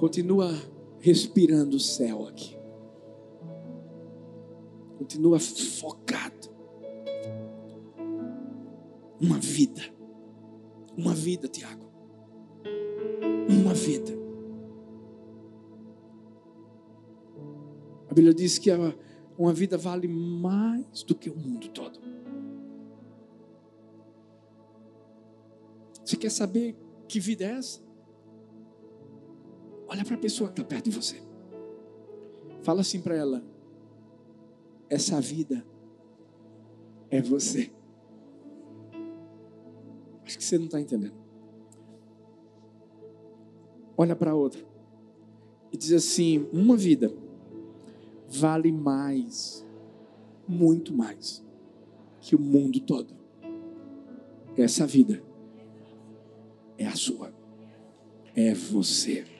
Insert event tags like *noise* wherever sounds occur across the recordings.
Continua respirando o céu aqui. Continua focado. Uma vida. Uma vida, Tiago. Uma vida. A Bíblia diz que uma vida vale mais do que o mundo todo. Você quer saber que vida é essa? Olha para a pessoa que está perto de você. Fala assim para ela: essa vida é você. Acho que você não está entendendo. Olha para outra e diz assim: uma vida vale mais, muito mais, que o mundo todo. Essa vida é a sua, é você.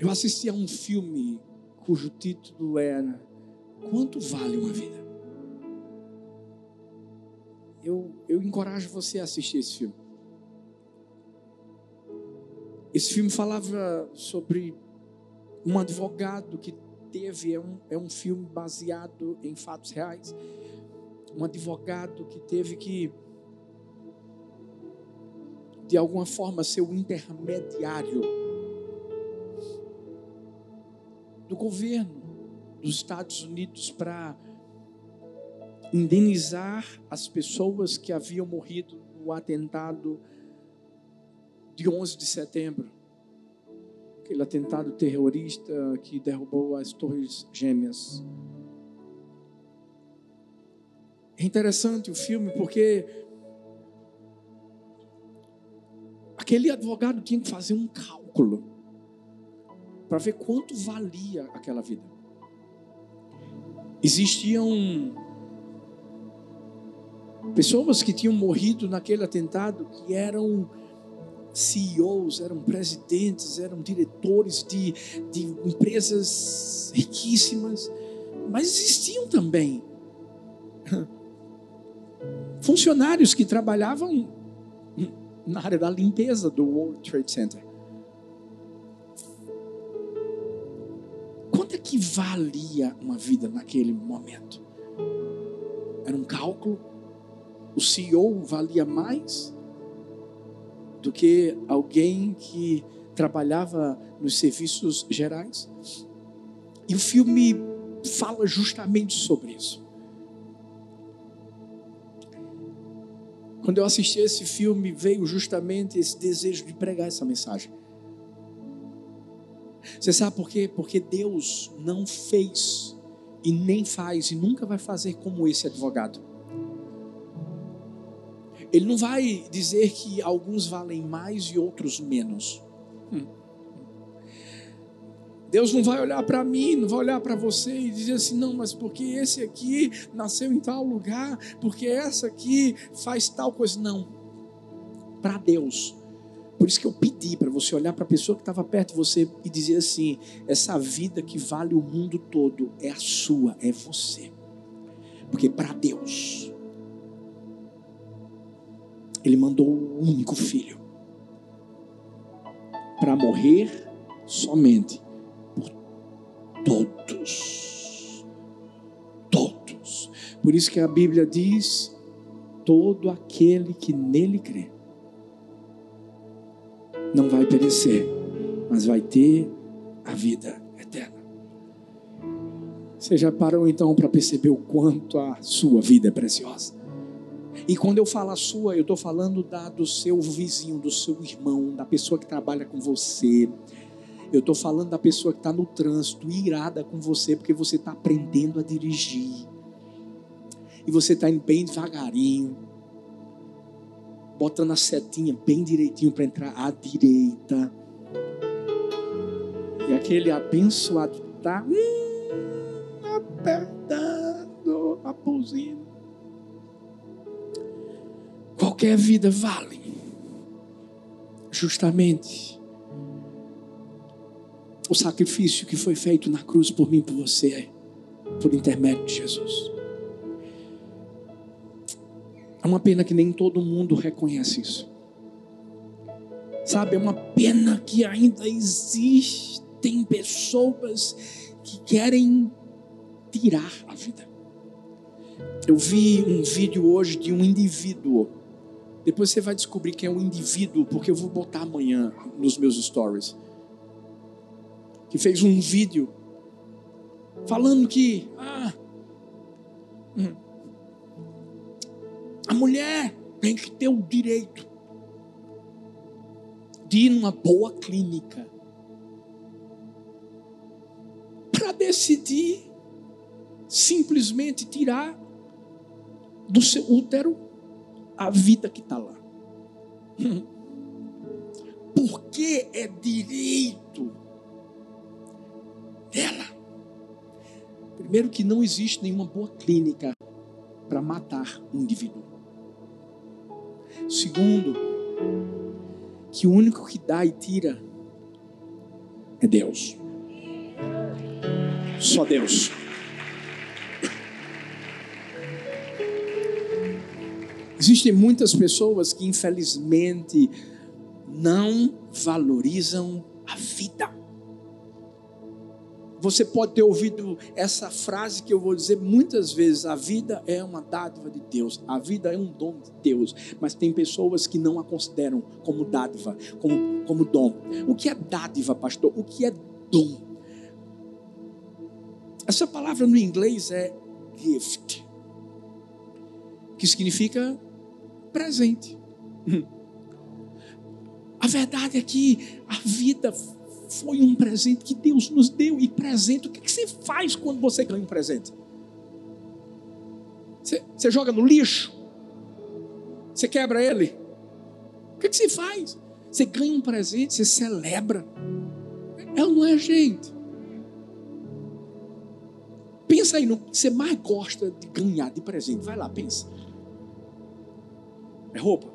Eu assisti a um filme cujo título era Quanto Vale uma Vida? Eu, eu encorajo você a assistir esse filme. Esse filme falava sobre um advogado que teve, é um, é um filme baseado em fatos reais. Um advogado que teve que, de alguma forma, ser o intermediário do governo dos Estados Unidos para indenizar as pessoas que haviam morrido no atentado de 11 de setembro. Aquele atentado terrorista que derrubou as Torres Gêmeas. É interessante o filme porque aquele advogado tinha que fazer um cálculo para ver quanto valia aquela vida. Existiam pessoas que tinham morrido naquele atentado que eram CEOs, eram presidentes, eram diretores de, de empresas riquíssimas, mas existiam também funcionários que trabalhavam na área da limpeza do World Trade Center. Que valia uma vida naquele momento? Era um cálculo? O CEO valia mais? do que alguém que trabalhava nos serviços gerais. E o filme fala justamente sobre isso. Quando eu assisti esse filme, veio justamente esse desejo de pregar essa mensagem. Você sabe por quê? Porque Deus não fez e nem faz e nunca vai fazer como esse advogado. Ele não vai dizer que alguns valem mais e outros menos. Hum. Deus não vai olhar para mim, não vai olhar para você e dizer assim, não, mas porque esse aqui nasceu em tal lugar, porque essa aqui faz tal coisa. Não. Para Deus. Por isso que eu pedi para você olhar para a pessoa que estava perto de você e dizer assim: essa vida que vale o mundo todo é a sua, é você. Porque para Deus, ele mandou o único filho para morrer somente por todos. Todos. Por isso que a Bíblia diz: todo aquele que nele crê não vai perecer, mas vai ter a vida eterna. Você já parou então para perceber o quanto a sua vida é preciosa? E quando eu falo a sua, eu estou falando da do seu vizinho, do seu irmão, da pessoa que trabalha com você. Eu estou falando da pessoa que está no trânsito, irada com você, porque você está aprendendo a dirigir. E você está indo bem devagarinho, botando a setinha bem direitinho para entrar à direita. E aquele abençoado está hum, apertando a buzina. Qualquer vida vale. Justamente o sacrifício que foi feito na cruz por mim por você, por intermédio de Jesus. É uma pena que nem todo mundo reconhece isso. Sabe, é uma pena que ainda existem pessoas que querem tirar a vida. Eu vi um vídeo hoje de um indivíduo. Depois você vai descobrir que é um indivíduo, porque eu vou botar amanhã nos meus stories. Que fez um vídeo falando que ah, hum, mulher tem que ter o direito de ir numa boa clínica para decidir simplesmente tirar do seu útero a vida que está lá. *laughs* Porque é direito dela. Primeiro, que não existe nenhuma boa clínica para matar um indivíduo. Segundo, que o único que dá e tira é Deus. Só Deus. Existem muitas pessoas que, infelizmente, não valorizam a vida. Você pode ter ouvido essa frase que eu vou dizer muitas vezes: a vida é uma dádiva de Deus, a vida é um dom de Deus, mas tem pessoas que não a consideram como dádiva, como, como dom. O que é dádiva, pastor? O que é dom? Essa palavra no inglês é gift, que significa presente. *laughs* A verdade é que a vida foi um presente que Deus nos deu. E presente, o que você faz quando você ganha um presente? Você, você joga no lixo? Você quebra ele? O que você faz? Você ganha um presente, você celebra. É ou não é, gente? Pensa aí no que você mais gosta de ganhar de presente. Vai lá, pensa. É roupa.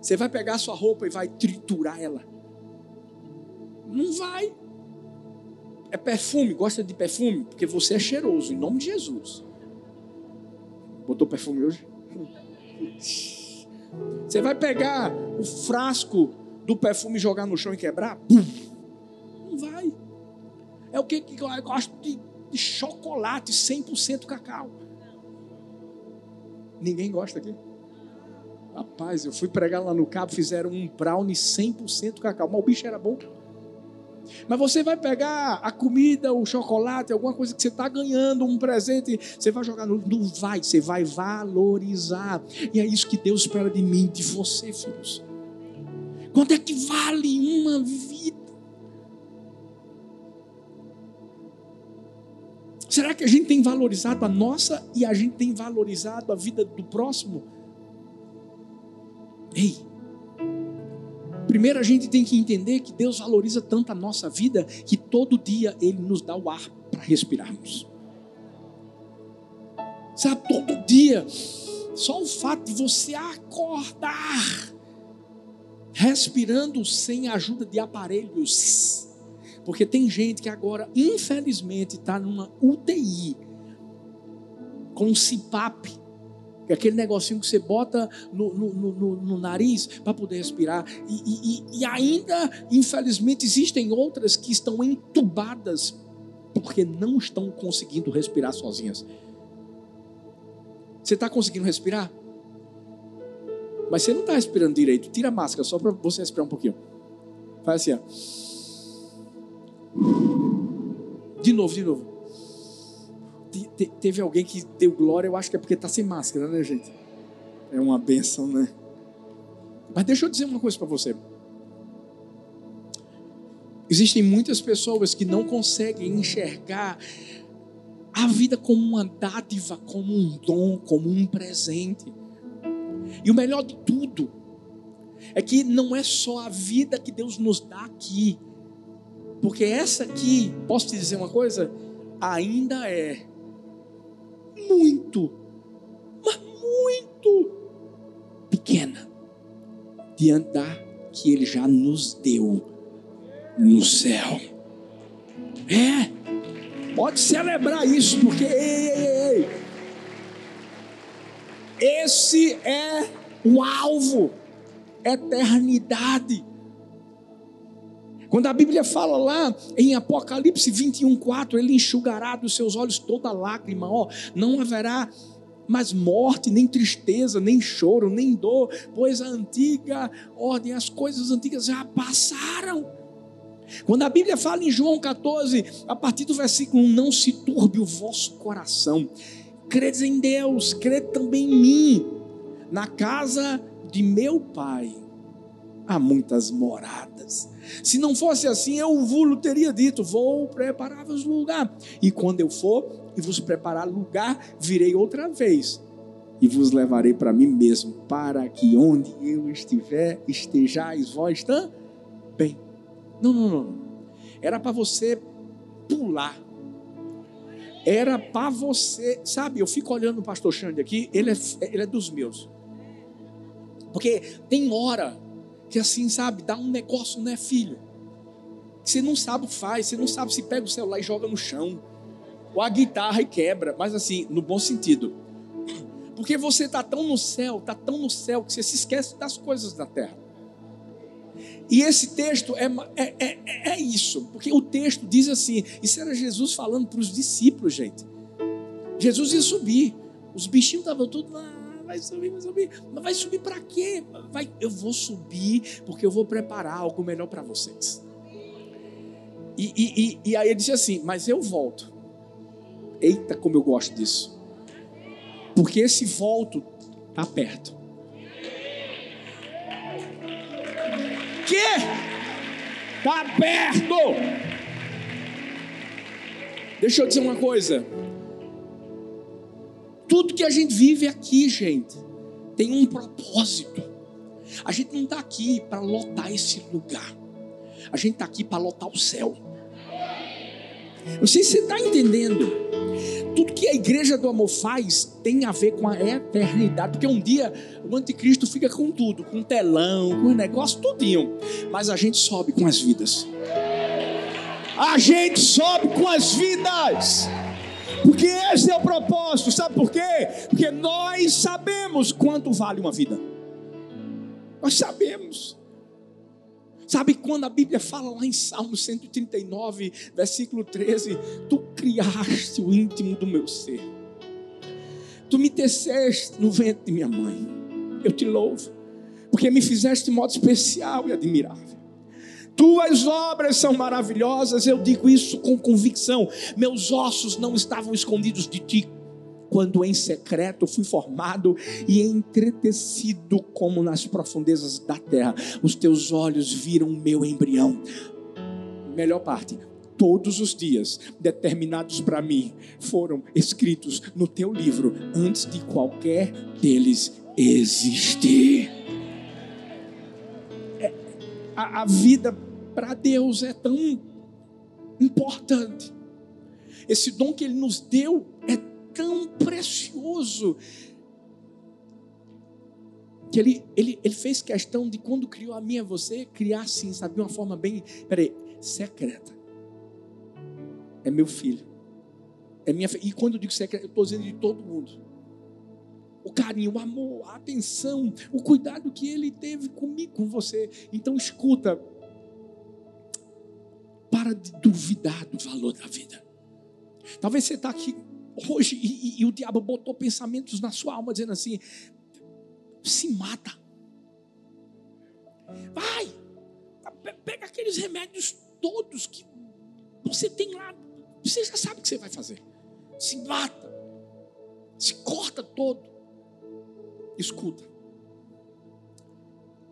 Você vai pegar a sua roupa e vai triturar ela. Não vai. É perfume, gosta de perfume? Porque você é cheiroso, em nome de Jesus. Botou perfume hoje? *laughs* Você vai pegar o frasco do perfume e jogar no chão e quebrar? Não vai. É o que, que eu gosto de, de chocolate 100% cacau. Ninguém gosta aqui. Rapaz, eu fui pregar lá no cabo, fizeram um brownie 100% cacau. Mas o bicho era bom. Mas você vai pegar a comida, o chocolate, alguma coisa que você está ganhando, um presente, você vai jogar no. Não vai, você vai valorizar. E é isso que Deus espera de mim, de você, filhos. Quanto é que vale uma vida? Será que a gente tem valorizado a nossa e a gente tem valorizado a vida do próximo? Ei, primeiro a gente tem que entender que Deus valoriza tanto a nossa vida que todo dia Ele nos dá o ar para respirarmos. Sabe, todo dia, só o fato de você acordar, respirando sem a ajuda de aparelhos, porque tem gente que agora, infelizmente, está numa UTI, com um CPAP, aquele negocinho que você bota no, no, no, no nariz para poder respirar. E, e, e ainda, infelizmente, existem outras que estão entubadas porque não estão conseguindo respirar sozinhas. Você está conseguindo respirar? Mas você não está respirando direito. Tira a máscara só para você respirar um pouquinho. Faz assim, ó. De novo, de novo te, teve alguém que deu glória, eu acho que é porque está sem máscara, né, gente? É uma benção, né? Mas deixa eu dizer uma coisa para você. Existem muitas pessoas que não conseguem enxergar a vida como uma dádiva, como um dom, como um presente. E o melhor de tudo é que não é só a vida que Deus nos dá aqui, porque essa aqui, posso te dizer uma coisa? Ainda é muito, mas muito pequena diante da que Ele já nos deu no céu. É, pode celebrar isso, porque ei, ei, ei, Esse é o alvo, eternidade. Quando a Bíblia fala lá em Apocalipse 21, 4, ele enxugará dos seus olhos toda lágrima, ó, não haverá mais morte, nem tristeza, nem choro, nem dor, pois a antiga ordem, as coisas antigas já passaram. Quando a Bíblia fala em João 14, a partir do versículo 1, não se turbe o vosso coração. Credes em Deus, crede também em mim. Na casa de meu pai há muitas moradas. Se não fosse assim, eu vos teria dito: Vou preparar-vos lugar. E quando eu for e vos preparar lugar, virei outra vez e vos levarei para mim mesmo, para que onde eu estiver, estejais vós também. Não, não, não. Era para você pular. Era para você, sabe? Eu fico olhando o pastor Xande aqui, ele é, ele é dos meus. Porque tem hora que assim, sabe, dá um negócio, né, filho? Você não sabe o que faz, você não sabe se pega o celular e joga no chão, ou a guitarra e quebra, mas assim, no bom sentido. Porque você está tão no céu, está tão no céu, que você se esquece das coisas da terra. E esse texto é, é, é, é isso, porque o texto diz assim: isso era Jesus falando para os discípulos, gente. Jesus ia subir, os bichinhos estavam todos lá vai subir, vai subir. Mas vai subir para quê? Vai, eu vou subir porque eu vou preparar algo melhor para vocês. E, e, e, e aí ele disse assim: Mas eu volto. Eita, como eu gosto disso. Porque esse volto está perto. Que? Está perto. Deixa eu dizer uma coisa. Tudo que a gente vive aqui, gente, tem um propósito. A gente não está aqui para lotar esse lugar. A gente está aqui para lotar o céu. Não sei se você está entendendo. Tudo que a igreja do amor faz tem a ver com a eternidade. Porque um dia o anticristo fica com tudo, com telão, com negócio, tudinho. Mas a gente sobe com as vidas. A gente sobe com as vidas. Porque esse é o propósito, sabe por quê? Porque nós sabemos quanto vale uma vida. Nós sabemos. Sabe quando a Bíblia fala lá em Salmo 139, versículo 13: Tu criaste o íntimo do meu ser, tu me teceste no ventre de minha mãe. Eu te louvo, porque me fizeste de modo especial e admirável. Tuas obras são maravilhosas, eu digo isso com convicção. Meus ossos não estavam escondidos de ti, quando em secreto fui formado e entretecido como nas profundezas da terra. Os teus olhos viram o meu embrião. Melhor parte, todos os dias determinados para mim foram escritos no teu livro antes de qualquer deles existir a, vida para Deus é tão importante. Esse dom que Ele nos deu é tão precioso que ele, ele, ele fez questão de quando criou a minha e você, criar assim, sabe, de uma forma bem, peraí, secreta. É meu filho. É minha E quando eu digo secreta, eu estou dizendo de todo mundo o carinho, o amor, a atenção, o cuidado que ele teve comigo, com você. Então escuta, para de duvidar do valor da vida. Talvez você está aqui hoje e, e, e, o diabo botou pensamentos na sua alma dizendo assim: se mata. Vai, pega aqueles remédios todos que você tem lá. Você já sabe o que você vai fazer. Se mata, se corta todo. Escuta.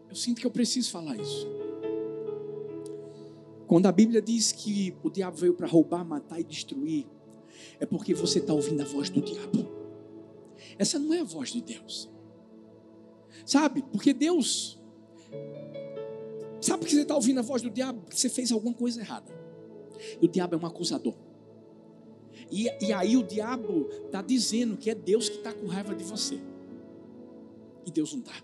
Eu sinto que eu preciso falar isso. Quando a Bíblia diz que o diabo veio para roubar, matar e destruir, é porque você está ouvindo a voz do diabo. Essa não é a voz de Deus. Sabe? Porque Deus. Sabe que você está ouvindo a voz do diabo? Porque você fez alguma coisa errada. E o diabo é um acusador. E, e aí o diabo está dizendo que é Deus que está com raiva de você e Deus não está.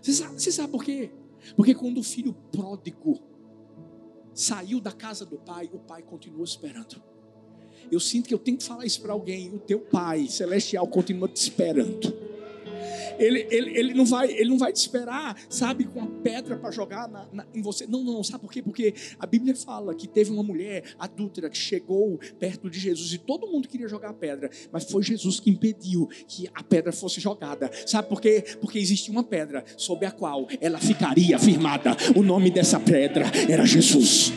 Você sabe, você sabe por quê? Porque quando o filho pródigo saiu da casa do pai, o pai continuou esperando. Eu sinto que eu tenho que falar isso para alguém. O teu pai celestial continua te esperando. Ele, ele, ele, não vai, ele não vai te esperar, sabe, com a pedra para jogar na, na, em você. Não, não, sabe por quê? Porque a Bíblia fala que teve uma mulher adúltera que chegou perto de Jesus e todo mundo queria jogar a pedra, mas foi Jesus que impediu que a pedra fosse jogada. Sabe por quê? Porque existia uma pedra sobre a qual ela ficaria firmada. O nome dessa pedra era Jesus.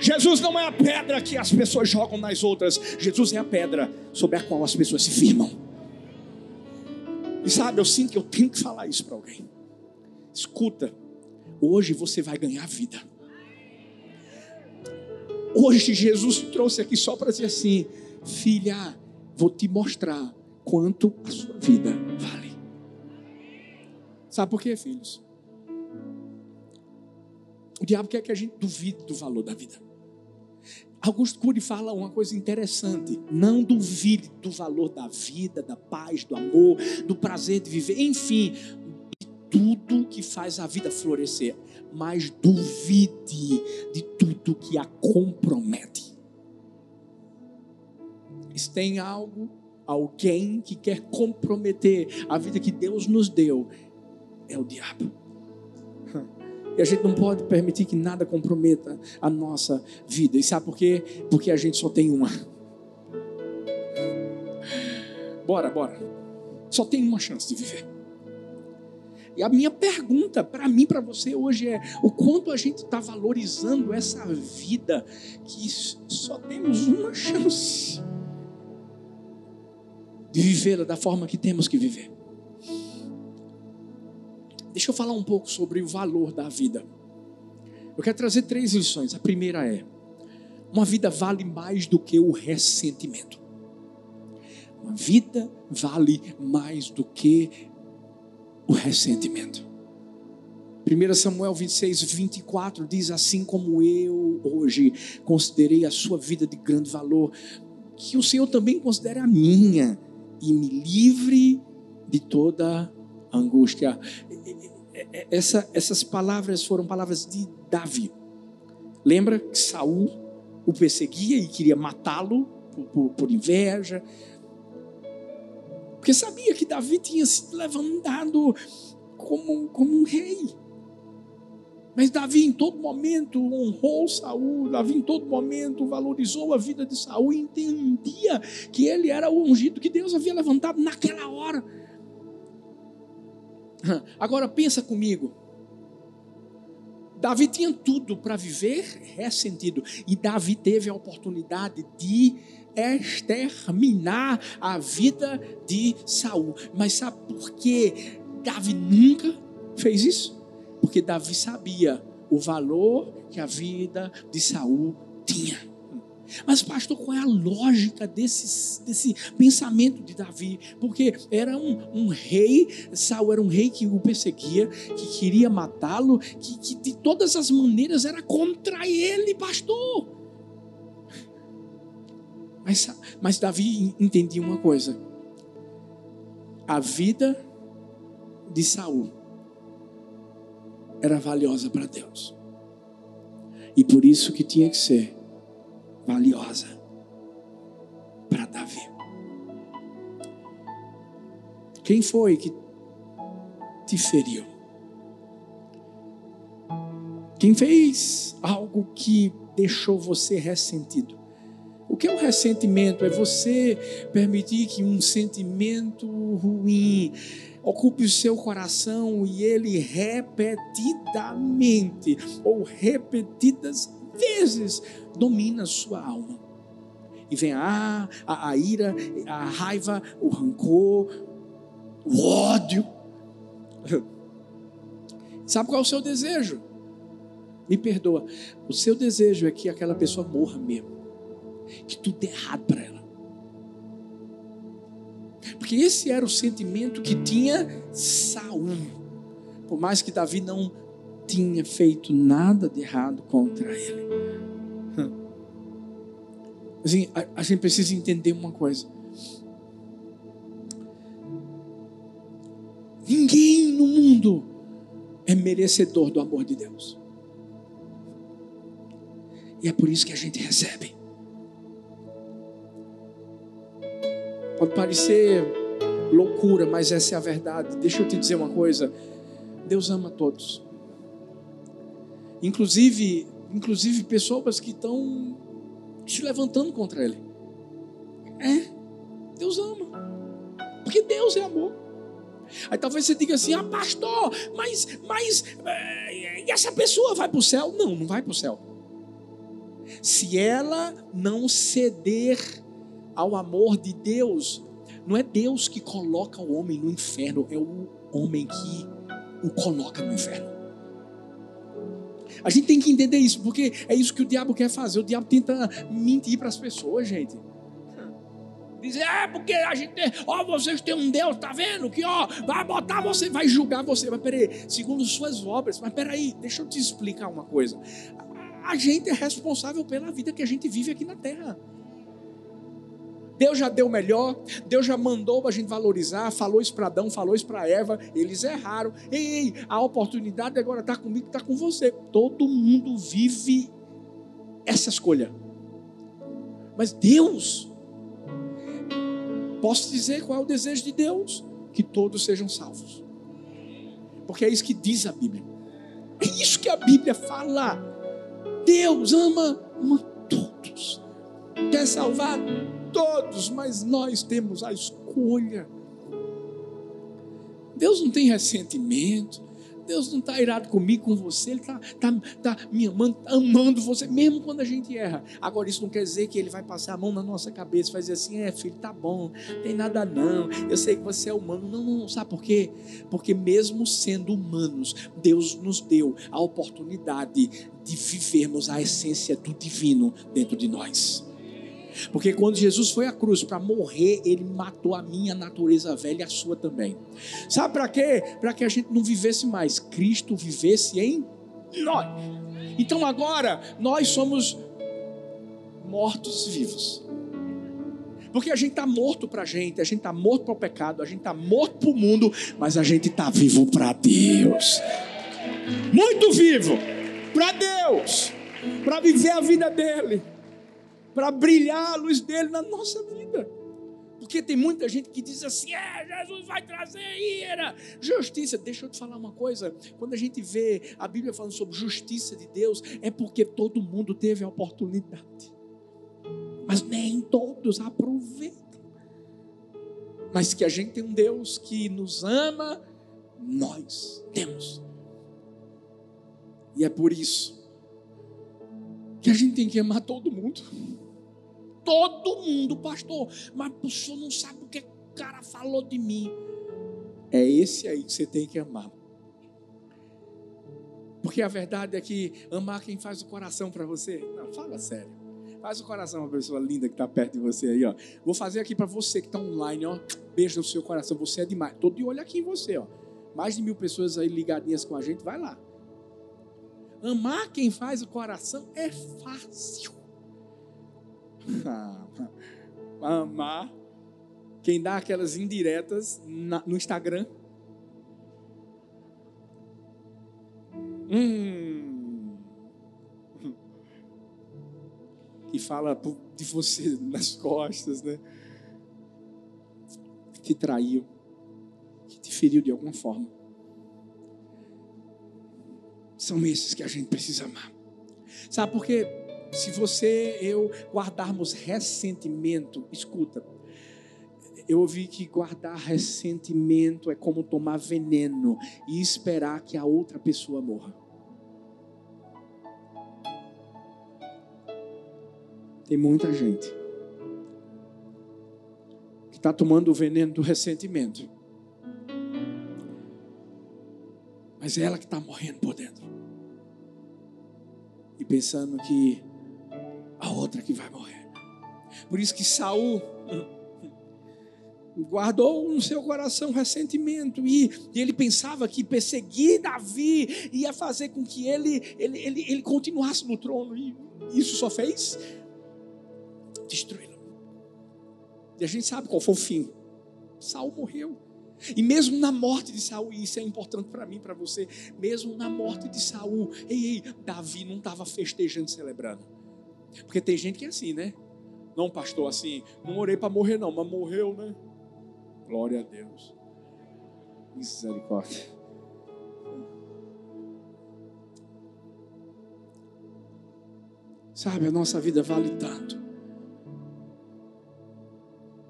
Jesus não é a pedra que as pessoas jogam nas outras. Jesus é a pedra sobre a qual as pessoas se firmam. E sabe, eu sinto que eu tenho que falar isso para alguém. Escuta, hoje você vai ganhar vida. Hoje Jesus te trouxe aqui só para dizer assim: filha, vou te mostrar quanto a sua vida vale. Sabe por quê, filhos? O diabo quer que a gente duvide do valor da vida. Augusto Cury fala uma coisa interessante. Não duvide do valor da vida, da paz, do amor, do prazer de viver, enfim, de tudo que faz a vida florescer. Mas duvide de tudo que a compromete. Se tem algo, alguém que quer comprometer a vida que Deus nos deu, é o diabo. E a gente não pode permitir que nada comprometa a nossa vida. E sabe por quê? Porque a gente só tem uma. Bora, bora. Só tem uma chance de viver. E a minha pergunta para mim, para você hoje é: o quanto a gente está valorizando essa vida que só temos uma chance de vivê-la da forma que temos que viver? Deixa eu falar um pouco sobre o valor da vida. Eu quero trazer três lições. A primeira é: uma vida vale mais do que o ressentimento. Uma vida vale mais do que o ressentimento. 1 Samuel 26, 24 diz: Assim como eu hoje considerei a sua vida de grande valor, que o Senhor também considere a minha e me livre de toda angústia. Essa, essas palavras foram palavras de Davi. Lembra que Saul o perseguia e queria matá-lo por, por, por, inveja, porque sabia que Davi tinha sido levantado como, como um rei. Mas Davi em todo momento honrou Saul, Davi em todo momento valorizou a vida de Saul e entendia que ele era o ungido que Deus havia levantado naquela hora. *laughs* Agora pensa comigo. Davi tinha tudo para viver ressentido. E Davi teve a oportunidade de exterminar a vida de Saul. Mas sabe por que Davi nunca fez isso? Porque Davi sabia o valor que a vida de Saul tinha. Mas, pastor, qual é a lógica desse, desse pensamento de Davi? Porque era um, um rei, Saul era um rei que o perseguia, que queria matá-lo, que, que de todas as maneiras era contra ele, pastor. Mas, mas Davi entendia uma coisa: a vida de Saul era valiosa para Deus. E por isso que tinha que ser valiosa para Davi. Quem foi que te feriu? Quem fez algo que deixou você ressentido? O que é o ressentimento? É você permitir que um sentimento ruim ocupe o seu coração e ele repetidamente ou repetidas vezes domina sua alma. E vem a, a, a ira, a raiva, o rancor, o ódio. *laughs* Sabe qual é o seu desejo? Me perdoa. O seu desejo é que aquela pessoa morra mesmo. Que tudo dê errado para ela. Porque esse era o sentimento que tinha Saul. Por mais que Davi não tinha feito nada de errado contra ele. Assim, a, a gente precisa entender uma coisa. Ninguém no mundo é merecedor do amor de Deus. E é por isso que a gente recebe. Pode parecer loucura, mas essa é a verdade. Deixa eu te dizer uma coisa. Deus ama todos. Inclusive, inclusive pessoas que estão se levantando contra ele. É, Deus ama. Porque Deus é amor. Aí talvez você diga assim: ah, pastor, mas, mas é, e essa pessoa vai para o céu? Não, não vai para o céu. Se ela não ceder ao amor de Deus, não é Deus que coloca o homem no inferno, é o homem que o coloca no inferno. A gente tem que entender isso, porque é isso que o diabo quer fazer. O diabo tenta mentir para as pessoas, gente. Dizer, é porque a gente tem, ó, vocês têm um Deus, tá vendo? Que ó, vai botar você, vai julgar você. Mas peraí, segundo suas obras, mas peraí, deixa eu te explicar uma coisa. A gente é responsável pela vida que a gente vive aqui na terra. Deus já deu melhor, Deus já mandou a gente valorizar, falou isso para Adão, falou isso para Eva, eles erraram. Ei, a oportunidade agora está comigo, está com você. Todo mundo vive essa escolha. Mas Deus Posso dizer qual é o desejo de Deus? Que todos sejam salvos. Porque é isso que diz a Bíblia. É isso que a Bíblia fala. Deus ama, ama todos. Quer salvar todos, mas nós temos a escolha. Deus não tem ressentimento. Deus não está irado comigo, com você, Ele está tá, tá me amando, tá amando você, mesmo quando a gente erra. Agora, isso não quer dizer que Ele vai passar a mão na nossa cabeça vai dizer assim: é, filho, tá bom, tem nada não, eu sei que você é humano. Não, não, não, sabe por quê? Porque, mesmo sendo humanos, Deus nos deu a oportunidade de vivermos a essência do divino dentro de nós. Porque quando Jesus foi à cruz para morrer, ele matou a minha natureza velha e a sua também. Sabe para quê? Para que a gente não vivesse mais, Cristo vivesse em nós. Então agora nós somos mortos vivos. Porque a gente está morto para a gente, a gente está morto para o pecado, a gente está morto para o mundo, mas a gente está vivo para Deus. Muito vivo para Deus, para viver a vida dele para brilhar a luz dele na nossa vida. Porque tem muita gente que diz assim: é, Jesus vai trazer ira, justiça. Deixa eu te falar uma coisa: quando a gente vê a Bíblia falando sobre justiça de Deus, é porque todo mundo teve a oportunidade, mas nem todos aproveitam. Mas que a gente tem um Deus que nos ama, nós temos. E é por isso que a gente tem que amar todo mundo todo mundo, pastor. Mas o senhor não sabe o que o cara falou de mim. É esse aí que você tem que amar. Porque a verdade é que amar quem faz o coração para você. Não, fala sério. Faz o coração uma pessoa linda que está perto de você aí, ó. Vou fazer aqui para você que está online, ó. Beijo no seu coração. Você é demais. Todo de olho aqui em você, ó. Mais de mil pessoas aí ligadinhas com a gente. Vai lá. Amar quem faz o coração é fácil. *laughs* Amar quem dá aquelas indiretas no Instagram. Hum. Que *laughs* fala de você *laughs* nas costas, né? Que te traiu, que te feriu de alguma forma. São esses que a gente precisa amar. Sabe por quê? Se você eu guardarmos ressentimento, escuta. Eu ouvi que guardar ressentimento é como tomar veneno e esperar que a outra pessoa morra. Tem muita gente que está tomando o veneno do ressentimento. Mas é ela que está morrendo por dentro. E pensando que a outra que vai morrer. Por isso que Saul guardou no seu coração ressentimento e, e, ele pensava que perseguir Davi ia fazer com que ele, ele, ele, ele continuasse no trono e isso só fez destruí-lo. E a gente sabe qual foi o fim. Saul morreu. E mesmo na morte de Saul, e isso é importante para mim, para você, mesmo na morte de Saul, ei, ei, Davi não estava festejando, celebrando. Porque tem gente que é assim, né? Não, pastor, assim, não orei para morrer, não, mas morreu, né? Glória a Deus. Misericórdia. Sabe, a nossa vida vale tanto.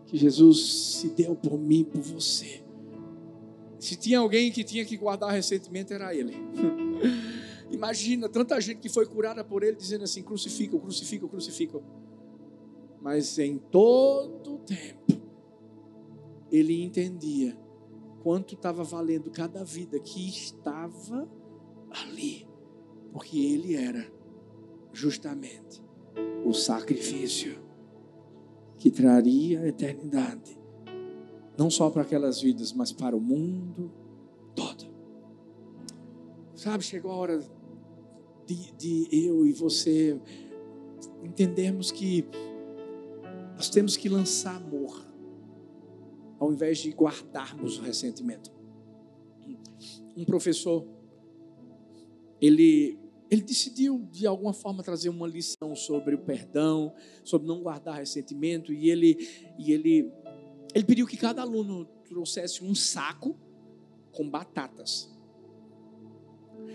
Que Jesus se deu por mim, por você. Se tinha alguém que tinha que guardar ressentimento, era ele. *laughs* Imagina tanta gente que foi curada por ele, dizendo assim: crucifica, crucifica, crucifica. Mas em todo tempo, ele entendia quanto estava valendo cada vida que estava ali, porque ele era justamente o sacrifício que traria a eternidade, não só para aquelas vidas, mas para o mundo todo. Sabe, chegou a hora de, de eu e você entendermos que nós temos que lançar amor, ao invés de guardarmos o ressentimento. Um professor, ele, ele decidiu de alguma forma trazer uma lição sobre o perdão, sobre não guardar ressentimento, e ele, e ele, ele pediu que cada aluno trouxesse um saco com batatas.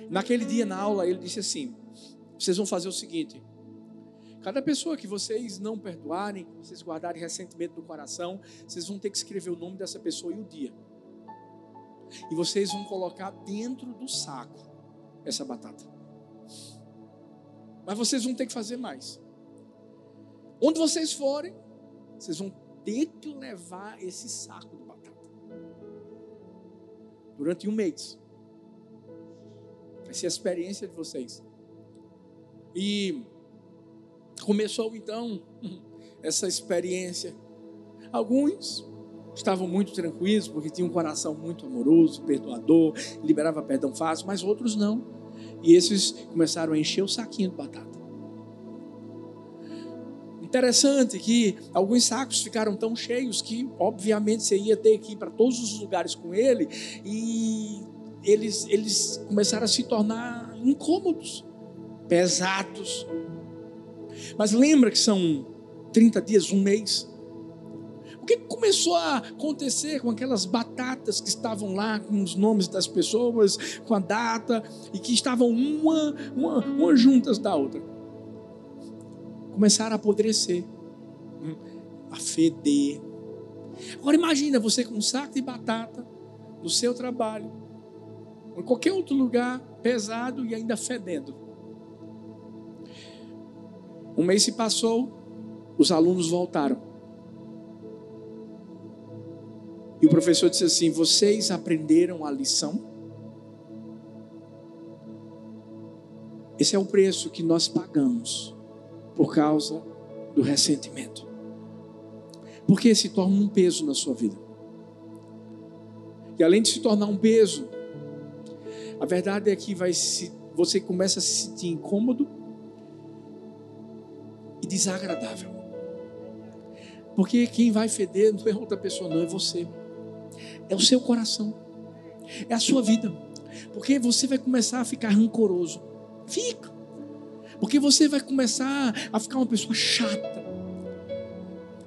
Naquele dia na aula, ele disse assim: vocês vão fazer o seguinte Cada pessoa que vocês não perdoarem, vocês guardarem ressentimento no coração, vocês vão ter que escrever o nome dessa pessoa e o dia. E vocês vão colocar dentro do saco essa batata. Mas vocês vão ter que fazer mais. Onde vocês forem, vocês vão ter que levar esse saco de batata. Durante um mês. Vai ser a experiência de vocês. E Começou então *laughs* essa experiência. Alguns estavam muito tranquilos porque tinham um coração muito amoroso, perdoador, liberava perdão fácil, mas outros não. E esses começaram a encher o saquinho de batata. Interessante que alguns sacos ficaram tão cheios que, obviamente, você ia ter que ir para todos os lugares com ele e eles, eles começaram a se tornar incômodos, pesados. Mas lembra que são 30 dias, um mês. O que começou a acontecer com aquelas batatas que estavam lá, com os nomes das pessoas, com a data, e que estavam uma, uma, uma juntas da outra? Começaram a apodrecer, a feder. Agora imagina você com um saco de batata no seu trabalho, ou em qualquer outro lugar, pesado e ainda fedendo. Um mês se passou, os alunos voltaram. E o professor disse assim: Vocês aprenderam a lição? Esse é o preço que nós pagamos por causa do ressentimento. Porque se torna um peso na sua vida. E além de se tornar um peso, a verdade é que vai se, você começa a se sentir incômodo, e desagradável. Porque quem vai feder não é outra pessoa, não, é você. É o seu coração. É a sua vida. Porque você vai começar a ficar rancoroso. Fica. Porque você vai começar a ficar uma pessoa chata.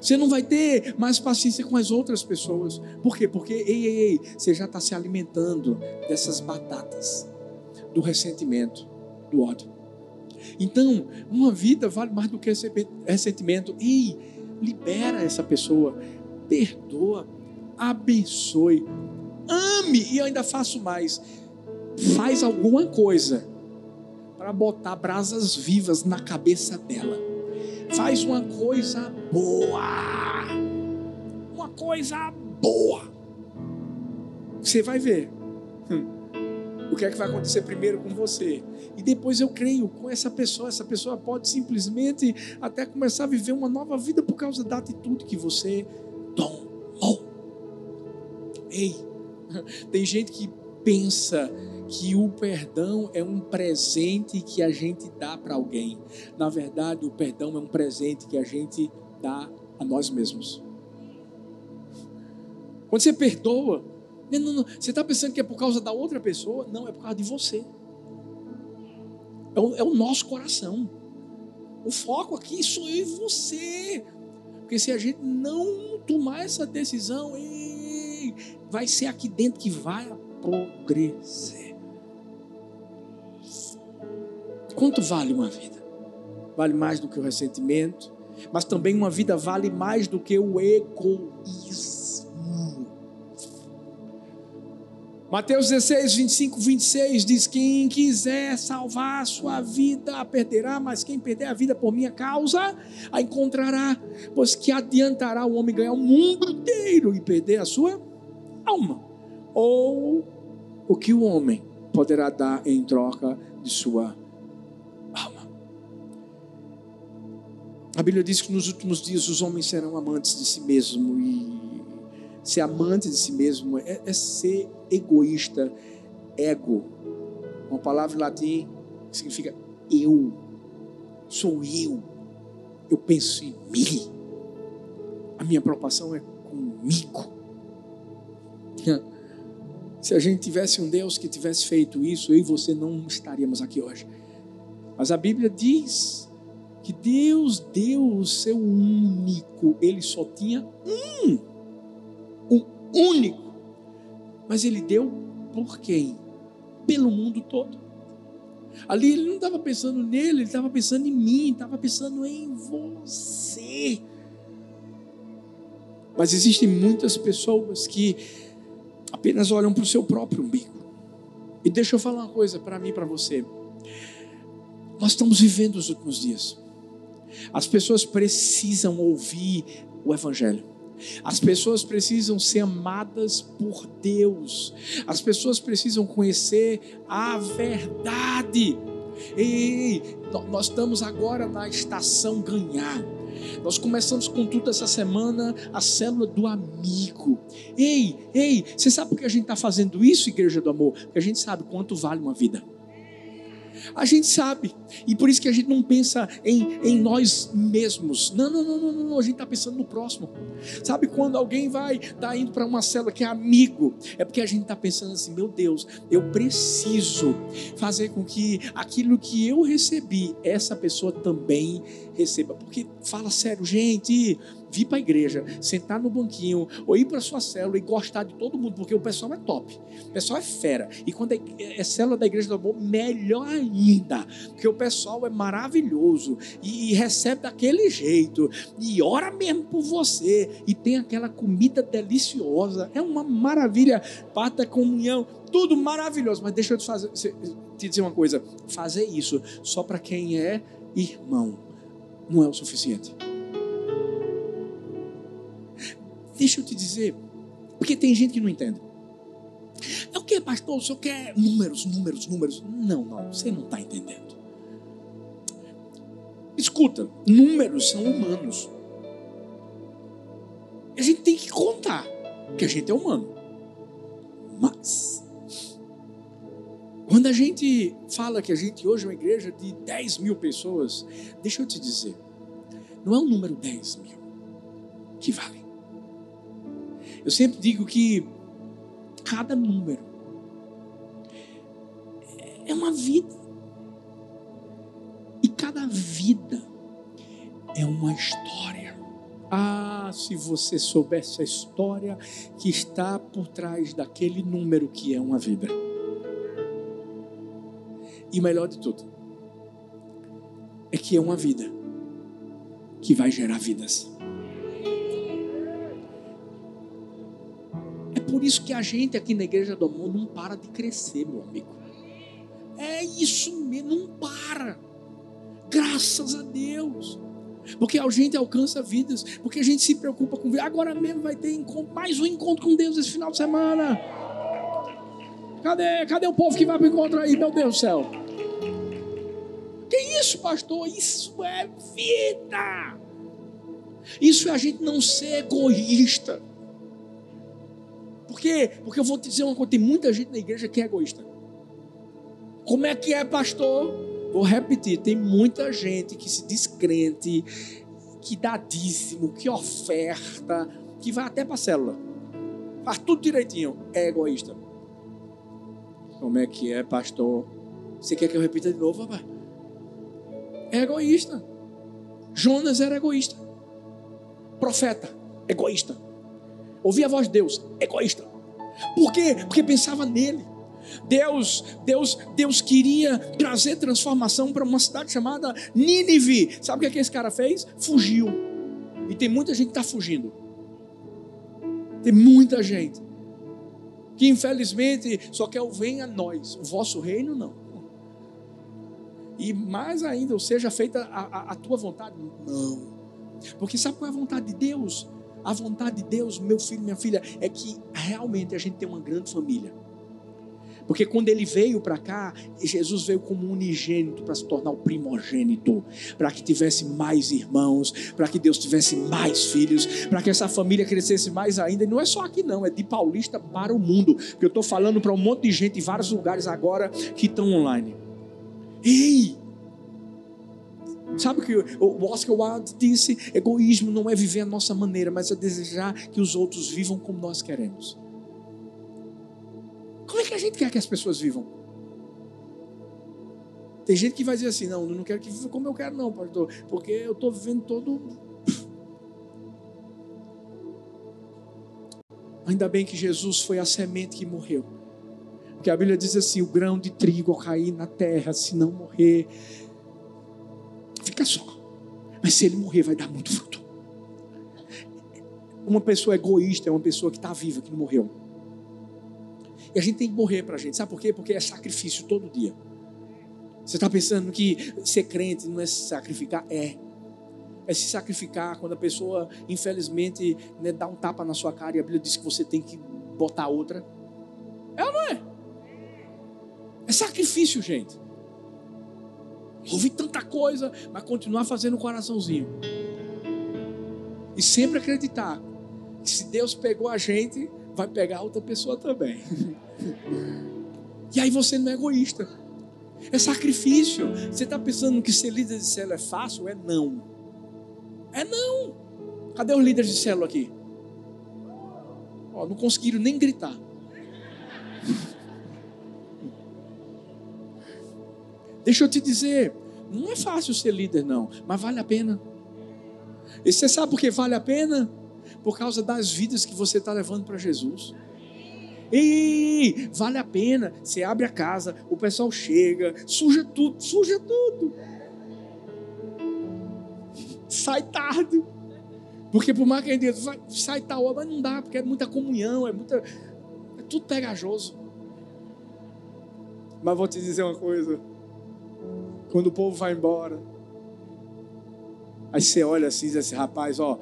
Você não vai ter mais paciência com as outras pessoas. Por quê? Porque, ei, ei, ei, você já está se alimentando dessas batatas, do ressentimento, do ódio. Então, uma vida vale mais do que ressentimento. E libera essa pessoa, perdoa, abençoe, ame e eu ainda faço mais. Faz alguma coisa para botar brasas vivas na cabeça dela. Faz uma coisa boa. Uma coisa boa. Você vai ver. Hum o que é que vai acontecer primeiro com você. E depois eu creio com essa pessoa, essa pessoa pode simplesmente até começar a viver uma nova vida por causa da atitude que você tomou. Ei, *laughs* tem gente que pensa que o perdão é um presente que a gente dá para alguém. Na verdade, o perdão é um presente que a gente dá a nós mesmos. Quando você perdoa, não, não, não. Você está pensando que é por causa da outra pessoa? Não, é por causa de você. É o, é o nosso coração. O foco aqui sou eu e você. Porque se a gente não tomar essa decisão, vai ser aqui dentro que vai apodrecer. Quanto vale uma vida? Vale mais do que o ressentimento, mas também uma vida vale mais do que o egoísmo. Mateus 16, 25, 26 diz: Quem quiser salvar a sua vida a perderá, mas quem perder a vida por minha causa a encontrará. Pois que adiantará o homem ganhar o mundo inteiro e perder a sua alma? Ou o que o homem poderá dar em troca de sua A Bíblia diz que nos últimos dias os homens serão amantes de si mesmo e ser amante de si mesmo é, é ser egoísta. Ego, uma palavra em latim que significa eu. Sou eu. Eu penso em mim. A minha preocupação é comigo. *laughs* Se a gente tivesse um Deus que tivesse feito isso, eu e você não estaríamos aqui hoje. Mas a Bíblia diz que Deus deu o seu único, ele só tinha um único. Mas ele deu por quem? Pelo mundo todo. Ali ele não estava pensando nele, ele estava pensando em mim, estava pensando em você. Mas existem muitas pessoas que apenas olham para o seu próprio umbigo. E deixa eu falar uma coisa para mim e para você. Nós estamos vivendo os últimos dias. As pessoas precisam ouvir o Evangelho. As pessoas precisam ser amadas por Deus. As pessoas precisam conhecer a verdade. Ei, nós estamos agora na estação ganhar. Nós começamos com tudo essa semana, a célula do amigo. Ei, ei, você sabe por que a gente está fazendo isso, Igreja do Amor? Porque a gente sabe quanto vale uma vida. A gente sabe. E por isso que a gente não pensa em, em nós mesmos. Não, não, não, não, não. A gente está pensando no próximo. Sabe quando alguém vai estar tá indo para uma célula que é amigo? É porque a gente está pensando assim: meu Deus, eu preciso fazer com que aquilo que eu recebi, essa pessoa também receba. Porque, fala sério, gente, vir para a igreja, sentar no banquinho, ou ir para sua célula e gostar de todo mundo, porque o pessoal é top, o pessoal é fera. E quando é, é célula da igreja do amor, melhor ainda, porque o pessoal é maravilhoso e, e recebe daquele jeito, e ora mesmo por você, e tem aquela comida deliciosa, é uma maravilha, parte da comunhão, tudo maravilhoso. Mas deixa eu te, fazer, te dizer uma coisa: fazer isso só para quem é irmão não é o suficiente. Deixa eu te dizer, porque tem gente que não entende. É o que, pastor? O senhor quer números, números, números? Não, não, você não está entendendo. Escuta, números são humanos. A gente tem que contar que a gente é humano. Mas, quando a gente fala que a gente hoje é uma igreja de 10 mil pessoas, deixa eu te dizer, não é o número 10 mil que vale. Eu sempre digo que cada número é uma vida. E cada vida é uma história. Ah, se você soubesse a história que está por trás daquele número que é uma vida. E melhor de tudo é que é uma vida que vai gerar vidas. Por isso que a gente aqui na Igreja do Amor não para de crescer, meu amigo. É isso mesmo, não para. Graças a Deus. Porque a gente alcança vidas, porque a gente se preocupa com vida. Agora mesmo vai ter mais um encontro com Deus esse final de semana. Cadê, cadê o povo que vai para o encontro aí, meu Deus do céu? Que isso, pastor? Isso é vida. Isso é a gente não ser egoísta. Por quê? Porque eu vou te dizer uma coisa: tem muita gente na igreja que é egoísta. Como é que é, pastor? Vou repetir: tem muita gente que se descrente, que dá dízimo, que oferta, que vai até para a célula, faz tudo direitinho, é egoísta. Como é que é, pastor? Você quer que eu repita de novo, rapaz? É egoísta. Jonas era egoísta. Profeta, egoísta. Ouvir a voz de Deus, egoísta. Por quê? Porque pensava nele. Deus, Deus, Deus queria trazer transformação para uma cidade chamada Nínive. Sabe o que, é que esse cara fez? Fugiu. E tem muita gente que está fugindo. Tem muita gente que infelizmente só quer o venha a nós, o vosso reino não. E mais ainda, ou seja, feita a, a, a tua vontade? Não. Porque sabe qual é a vontade de Deus? A vontade de Deus, meu filho, minha filha, é que realmente a gente tem uma grande família. Porque quando ele veio para cá, Jesus veio como unigênito para se tornar o primogênito, para que tivesse mais irmãos, para que Deus tivesse mais filhos, para que essa família crescesse mais ainda. E não é só aqui, não, é de Paulista para o mundo. Porque eu estou falando para um monte de gente em vários lugares agora que estão online. Ei! Sabe o que o Oscar Wilde disse? Egoísmo não é viver a nossa maneira, mas é desejar que os outros vivam como nós queremos. Como é que a gente quer que as pessoas vivam? Tem gente que vai dizer assim: não, não quero que viva como eu quero, não, pastor, porque eu estou vivendo todo. Ainda bem que Jesus foi a semente que morreu. Porque a Bíblia diz assim: o grão de trigo cair na terra, se não morrer, fica só. Mas se ele morrer, vai dar muito fruto. Uma pessoa egoísta é uma pessoa que está viva, que não morreu. E a gente tem que morrer para a gente. Sabe por quê? Porque é sacrifício todo dia. Você está pensando que ser crente não é se sacrificar? É. É se sacrificar quando a pessoa, infelizmente, né, dá um tapa na sua cara e a Bíblia diz que você tem que botar outra. É ou não é? É sacrifício, gente. Ouvi tanta coisa, mas continuar fazendo o coraçãozinho. E sempre acreditar que se Deus pegou a gente, vai pegar outra pessoa também. *laughs* E aí você não é egoísta. É sacrifício. Você está pensando que ser líder de célula é fácil? É não. É não. Cadê os líderes de célula aqui? Ó, não conseguiram nem gritar. Deixa eu te dizer, não é fácil ser líder, não, mas vale a pena. E você sabe por que vale a pena? Por causa das vidas que você está levando para Jesus. E vale a pena. Você abre a casa, o pessoal chega, suja tudo, suja tudo. Sai tarde. Porque por mais que a gente diga, sai tal hora, mas não dá, porque é muita comunhão, é muita. É tudo pegajoso. Mas vou te dizer uma coisa. Quando o povo vai embora, aí você olha assim e diz assim, rapaz, ó,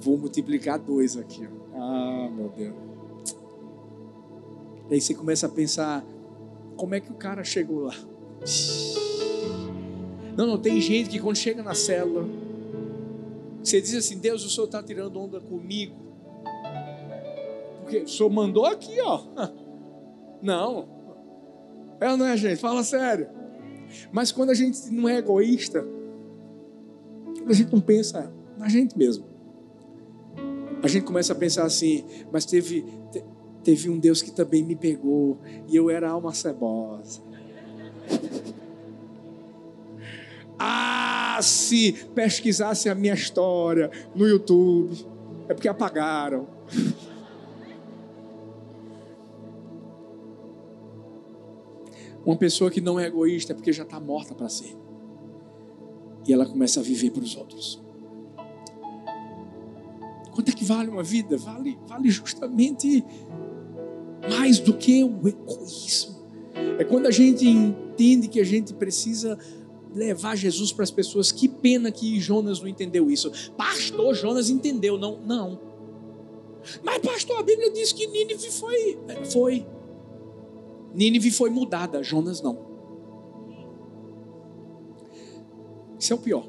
vou multiplicar dois aqui. Ah, meu Deus. E aí você começa a pensar, como é que o cara chegou lá? Não, não, tem gente que quando chega na célula, você diz assim, Deus, o Senhor está tirando onda comigo. Porque o Senhor mandou aqui, ó. *laughs* Não. É não é, gente? Fala sério. Mas quando a gente não é egoísta, quando a gente não pensa na gente mesmo, a gente começa a pensar assim, mas teve, teve um Deus que também me pegou e eu era alma cebosa. *laughs* ah, se pesquisasse a minha história no YouTube, é porque apagaram. Uma pessoa que não é egoísta é porque já está morta para si. E ela começa a viver para os outros. Quanto é que vale uma vida? Vale, vale justamente mais do que o egoísmo. É quando a gente entende que a gente precisa levar Jesus para as pessoas. Que pena que Jonas não entendeu isso. Pastor, Jonas entendeu. Não, não. Mas, pastor, a Bíblia diz que Nínive foi. Foi. Nínive foi mudada, Jonas não. Isso é o pior.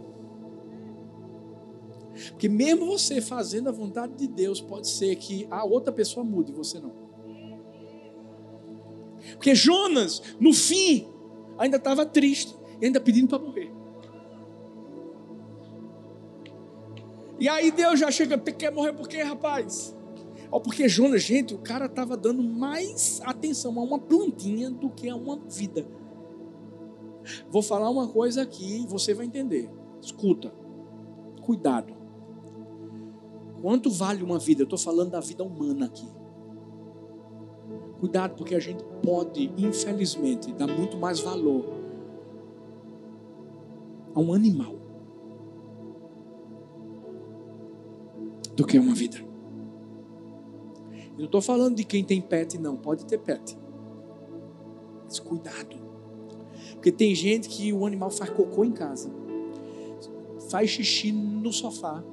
Porque mesmo você fazendo a vontade de Deus, pode ser que a outra pessoa mude e você não. Porque Jonas, no fim, ainda estava triste e ainda pedindo para morrer. E aí Deus já chega, quer morrer por quê, rapaz? Ó, porque Jonas, gente, o cara estava dando mais atenção a uma plantinha do que a uma vida. Vou falar uma coisa aqui e você vai entender. Escuta, cuidado. Quanto vale uma vida? Eu estou falando da vida humana aqui. Cuidado, porque a gente pode, infelizmente, dar muito mais valor a um animal do que a uma vida. Eu não estou falando de quem tem pet, não. Pode ter pet. Mas cuidado. Porque tem gente que o animal faz cocô em casa, faz xixi no sofá,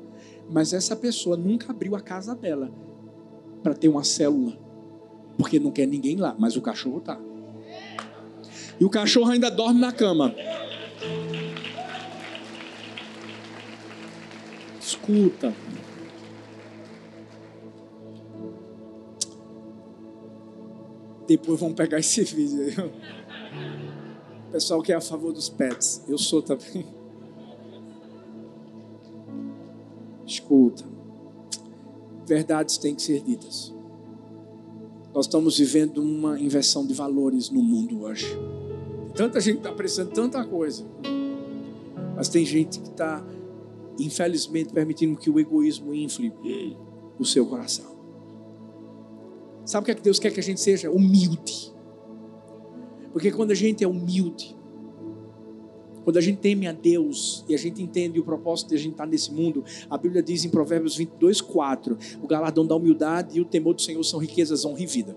mas essa pessoa nunca abriu a casa dela para ter uma célula, porque não quer ninguém lá, mas o cachorro tá. E o cachorro ainda dorme na cama. Escuta. Depois vamos pegar esse *laughs* vídeo aí. Pessoal que é a favor dos pets. Eu sou também. Escuta. Verdades têm que ser ditas. Nós estamos vivendo uma inversão de valores no mundo hoje. Tanta gente está precisando tanta coisa. Mas tem gente que está, infelizmente, permitindo que o egoísmo infle o seu coração. Sabe o que é que Deus quer que a gente seja? Humilde. Porque quando a gente é humilde, quando a gente teme a Deus e a gente entende o propósito de a gente estar nesse mundo, a Bíblia diz em Provérbios 22, 4: o galardão da humildade e o temor do Senhor são riquezas, honra e vida.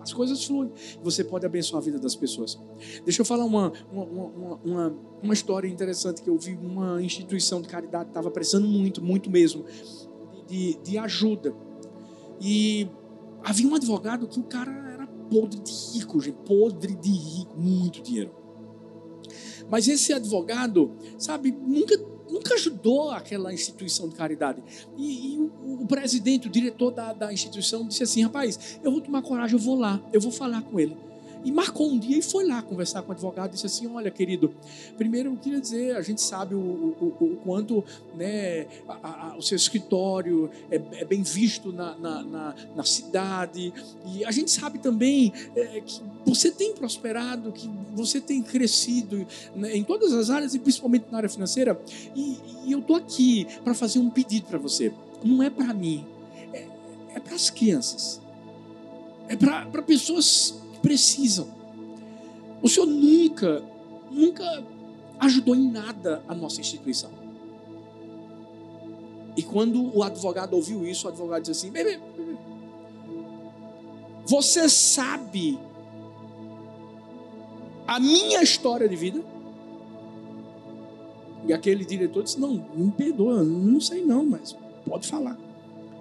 As coisas fluem. Você pode abençoar a vida das pessoas. Deixa eu falar uma, uma, uma, uma, uma história interessante que eu vi. Uma instituição de caridade estava precisando muito, muito mesmo, de, de ajuda. E havia um advogado que o cara era podre de rico, gente, podre de rico, muito dinheiro. Mas esse advogado, sabe, nunca, nunca ajudou aquela instituição de caridade. E, e o, o, presidente, o diretor da, da instituição, disse assim: rapaz, eu vou tomar coragem, eu vou lá, eu vou falar com ele. E marcou um dia e foi lá conversar com o advogado. Disse assim: Olha, querido, primeiro eu queria dizer, a gente sabe o, o, o quanto né, a, a, o seu escritório é, é bem visto na, na, na, na, cidade. E a gente sabe também é, que você tem prosperado, que você tem crescido né, em todas as áreas e principalmente na área financeira. E, e eu estou aqui para fazer um pedido para você. Não é para mim, é, é para as crianças. É para pessoas precisam. O Senhor nunca, nunca ajudou em nada a nossa instituição. E quando o advogado ouviu isso, o advogado disse assim: bebê, bebê você sabe a minha história de vida? E aquele diretor disse: Não, me perdoa, não sei não, mas pode falar.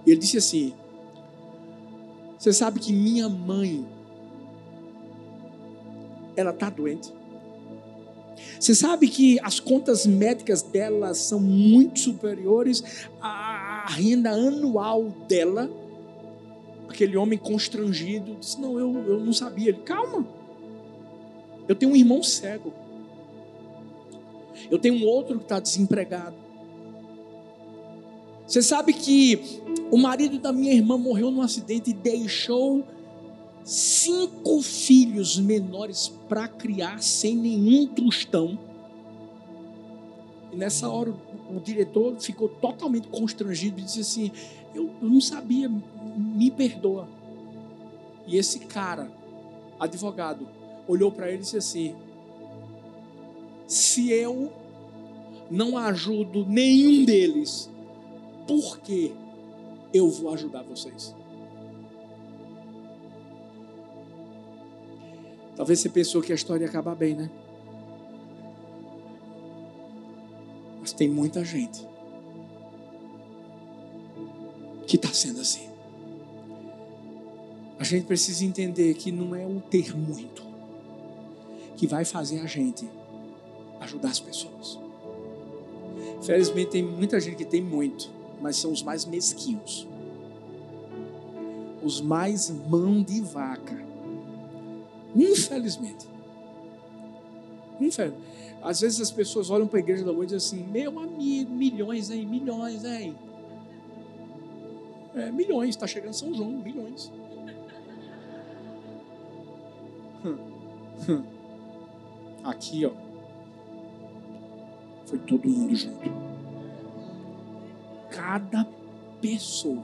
E ele disse assim: Você sabe que minha mãe ela está doente. Você sabe que as contas médicas dela são muito superiores à renda anual dela? Aquele homem constrangido disse: Não, eu, eu não sabia. Ele, calma. Eu tenho um irmão cego. Eu tenho um outro que está desempregado. Você sabe que o marido da minha irmã morreu num acidente e deixou cinco filhos menores para criar sem nenhum tostão. E nessa hora o, diretor ficou totalmente constrangido e disse assim: eu, eu não sabia, me perdoa. E esse cara, advogado, olhou para ele e disse assim: Se eu não ajudo nenhum deles, por que eu vou ajudar vocês? Talvez você pensou que a história ia acabar bem, né? Mas tem muita gente que está sendo assim. A gente precisa entender que não é o ter muito que vai fazer a gente ajudar as pessoas. Infelizmente, tem muita gente que tem muito, mas são os mais mesquinhos, os mais mão de vaca Infelizmente. Infelizmente. Às vezes as pessoas olham para a igreja da luz e dizem assim: meu amigo, milhões, hein? Milhões, hein? É, milhões, está chegando São João, milhões. *laughs* Aqui, ó. Foi todo mundo junto. Cada pessoa.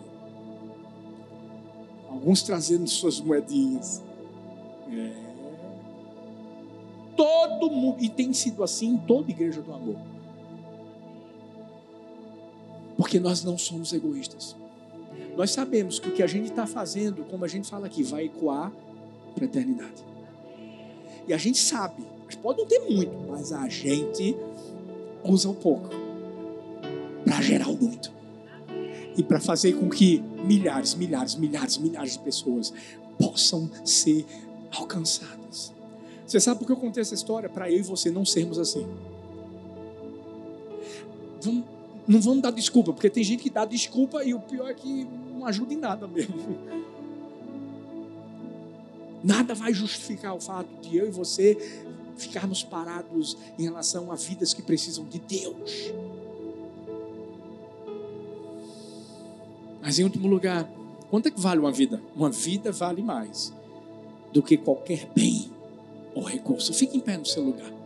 Alguns trazendo suas moedinhas. É. Todo mundo, e tem sido assim em toda igreja do amor. Porque nós não somos egoístas. Nós sabemos que o que a gente está fazendo, como a gente fala aqui, vai ecoar para a eternidade. E a gente sabe, pode não ter muito, mas a gente usa um pouco para gerar o muito e para fazer com que milhares, milhares, milhares, milhares de pessoas possam ser alcançadas. Você sabe por que eu contei essa história? Para eu e você não sermos assim. Vamos, não vamos dar desculpa, porque tem gente que dá desculpa e o pior é que não ajuda em nada mesmo. Nada vai justificar o fato de eu e você ficarmos parados em relação a vidas que precisam de Deus. Mas em último lugar, quanto é que vale uma vida? Uma vida vale mais do que qualquer bem ou recurso. Fique em pé no seu lugar.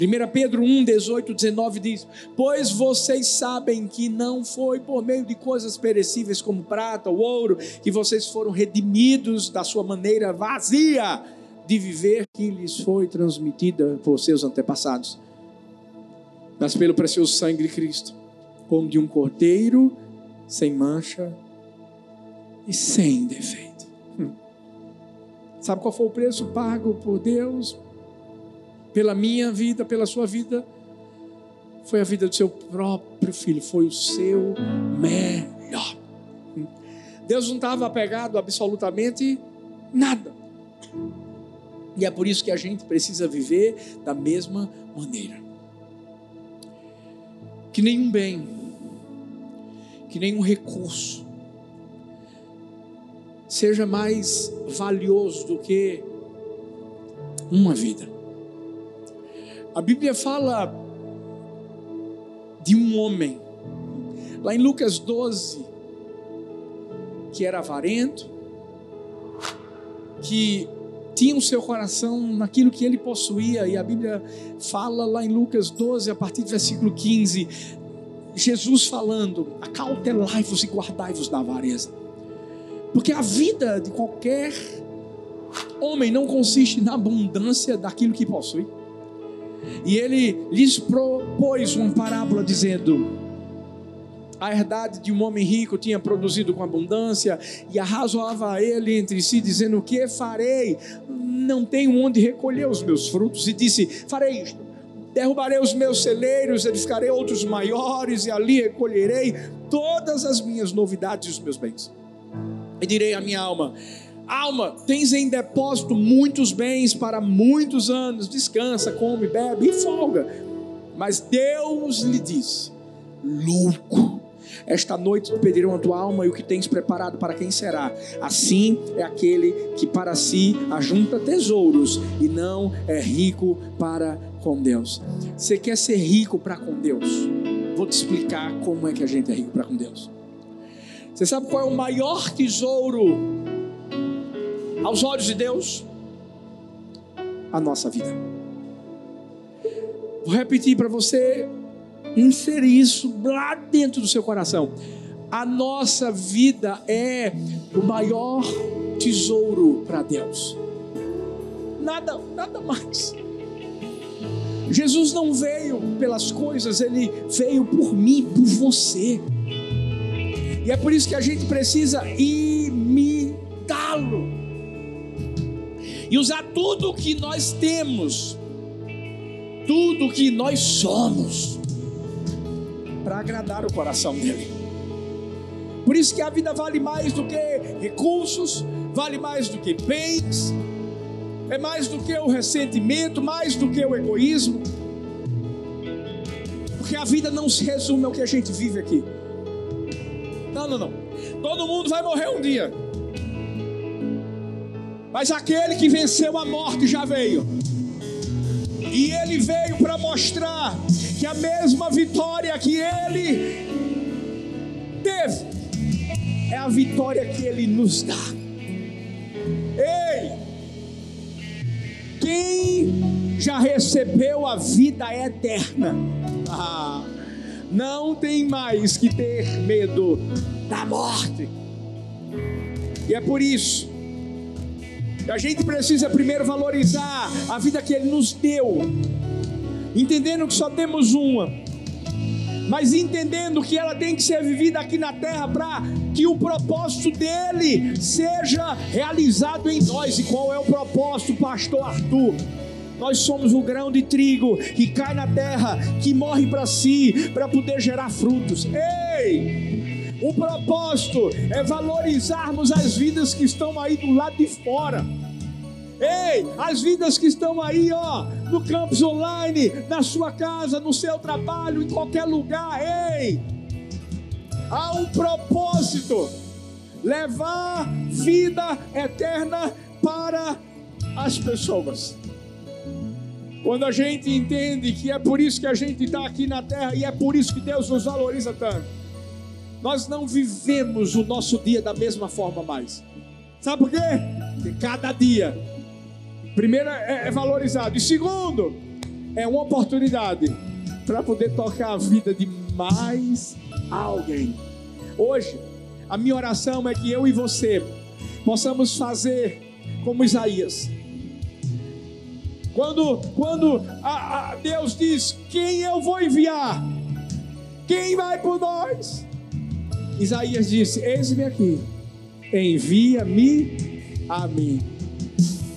1 Pedro 1, 18, 19 diz: Pois vocês sabem que não foi por meio de coisas perecíveis como prata ou ouro que vocês foram redimidos da sua maneira vazia de viver que lhes foi transmitida por seus antepassados, mas pelo precioso sangue de Cristo, como de um cordeiro sem mancha e sem defeito. Hum. Sabe qual foi o preço pago por Deus? Pela minha vida, pela sua vida? Foi a vida do seu próprio filho, foi o seu melhor. Deus não estava apegado absolutamente nada. E é por isso que a gente precisa viver da mesma maneira. Que nenhum bem, que nenhum recurso seja mais valioso do que uma vida. A Bíblia fala de um homem, lá em Lucas 12, que era avarento, que tinha o seu coração naquilo que ele possuía, e a Bíblia fala lá em Lucas 12, a partir do versículo 15: Jesus falando: acautelai-vos e guardai-vos da avareza. Porque a vida de qualquer homem não consiste na abundância daquilo que possui. E ele lhes propôs uma parábola dizendo: a herdade de um homem rico tinha produzido com abundância, e arrazoava ele entre si, dizendo: O que farei? Não tenho onde recolher os meus frutos. E disse: Farei isto derrubarei os meus celeiros, edificarei outros maiores, e ali recolherei todas as minhas novidades e os meus bens. E direi à minha alma: Alma, tens em depósito muitos bens para muitos anos, descansa, come, bebe e folga. Mas Deus lhe disse: Louco, esta noite te pedirão a tua alma e o que tens preparado para quem será. Assim é aquele que para si ajunta tesouros e não é rico para com Deus. Você quer ser rico para com Deus? Vou te explicar como é que a gente é rico para com Deus. Você sabe qual é o maior tesouro aos olhos de Deus? A nossa vida. Vou repetir para você inserir isso lá dentro do seu coração. A nossa vida é o maior tesouro para Deus. Nada, nada mais. Jesus não veio pelas coisas, ele veio por mim, por você. E é por isso que a gente precisa imitá-lo. E usar tudo o que nós temos, tudo o que nós somos, para agradar o coração dele. Por isso que a vida vale mais do que recursos, vale mais do que bens, é mais do que o ressentimento, mais do que o egoísmo. Porque a vida não se resume ao que a gente vive aqui. Não, não. Todo mundo vai morrer um dia. Mas aquele que venceu a morte já veio. E ele veio para mostrar que a mesma vitória que ele teve é a vitória que ele nos dá. Ei! Quem já recebeu a vida eterna, ah, não tem mais que ter medo da morte. E é por isso que a gente precisa primeiro valorizar a vida que Ele nos deu, entendendo que só temos uma, mas entendendo que ela tem que ser vivida aqui na terra para que o propósito dele seja realizado em nós. E qual é o propósito, Pastor Arthur? Nós somos o grão de trigo que cai na terra, que morre para si, para poder gerar frutos. Ei! O propósito é valorizarmos as vidas que estão aí do lado de fora. Ei, as vidas que estão aí, ó, no campus online, na sua casa, no seu trabalho, em qualquer lugar. Ei! Há um propósito: levar vida eterna para as pessoas. Quando a gente entende que é por isso que a gente está aqui na terra e é por isso que Deus nos valoriza tanto, nós não vivemos o nosso dia da mesma forma mais. Sabe por quê? Porque cada dia, primeiro, é, é valorizado, e segundo, é uma oportunidade para poder tocar a vida de mais alguém. Hoje, a minha oração é que eu e você possamos fazer como Isaías quando, quando a, a Deus diz: Quem eu vou enviar? Quem vai por nós? Isaías disse: Eis-me aqui, envia-me a mim.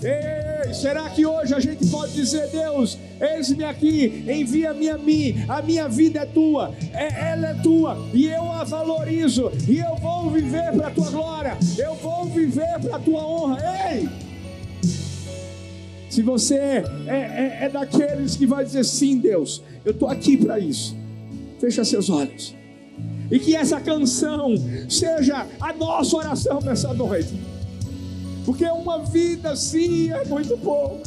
Ei, será que hoje a gente pode dizer, Deus, eis-me aqui, envia-me a mim, a minha vida é tua, é, ela é tua, e eu a valorizo, e eu vou viver para a tua glória, eu vou viver para a tua honra. Ei! Se você é, é, é daqueles que vai dizer sim, Deus, eu estou aqui para isso. Fecha seus olhos. E que essa canção seja a nossa oração nessa noite. Porque uma vida sim é muito pouco.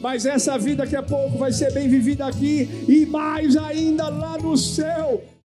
Mas essa vida que é pouco vai ser bem vivida aqui e mais ainda lá no céu.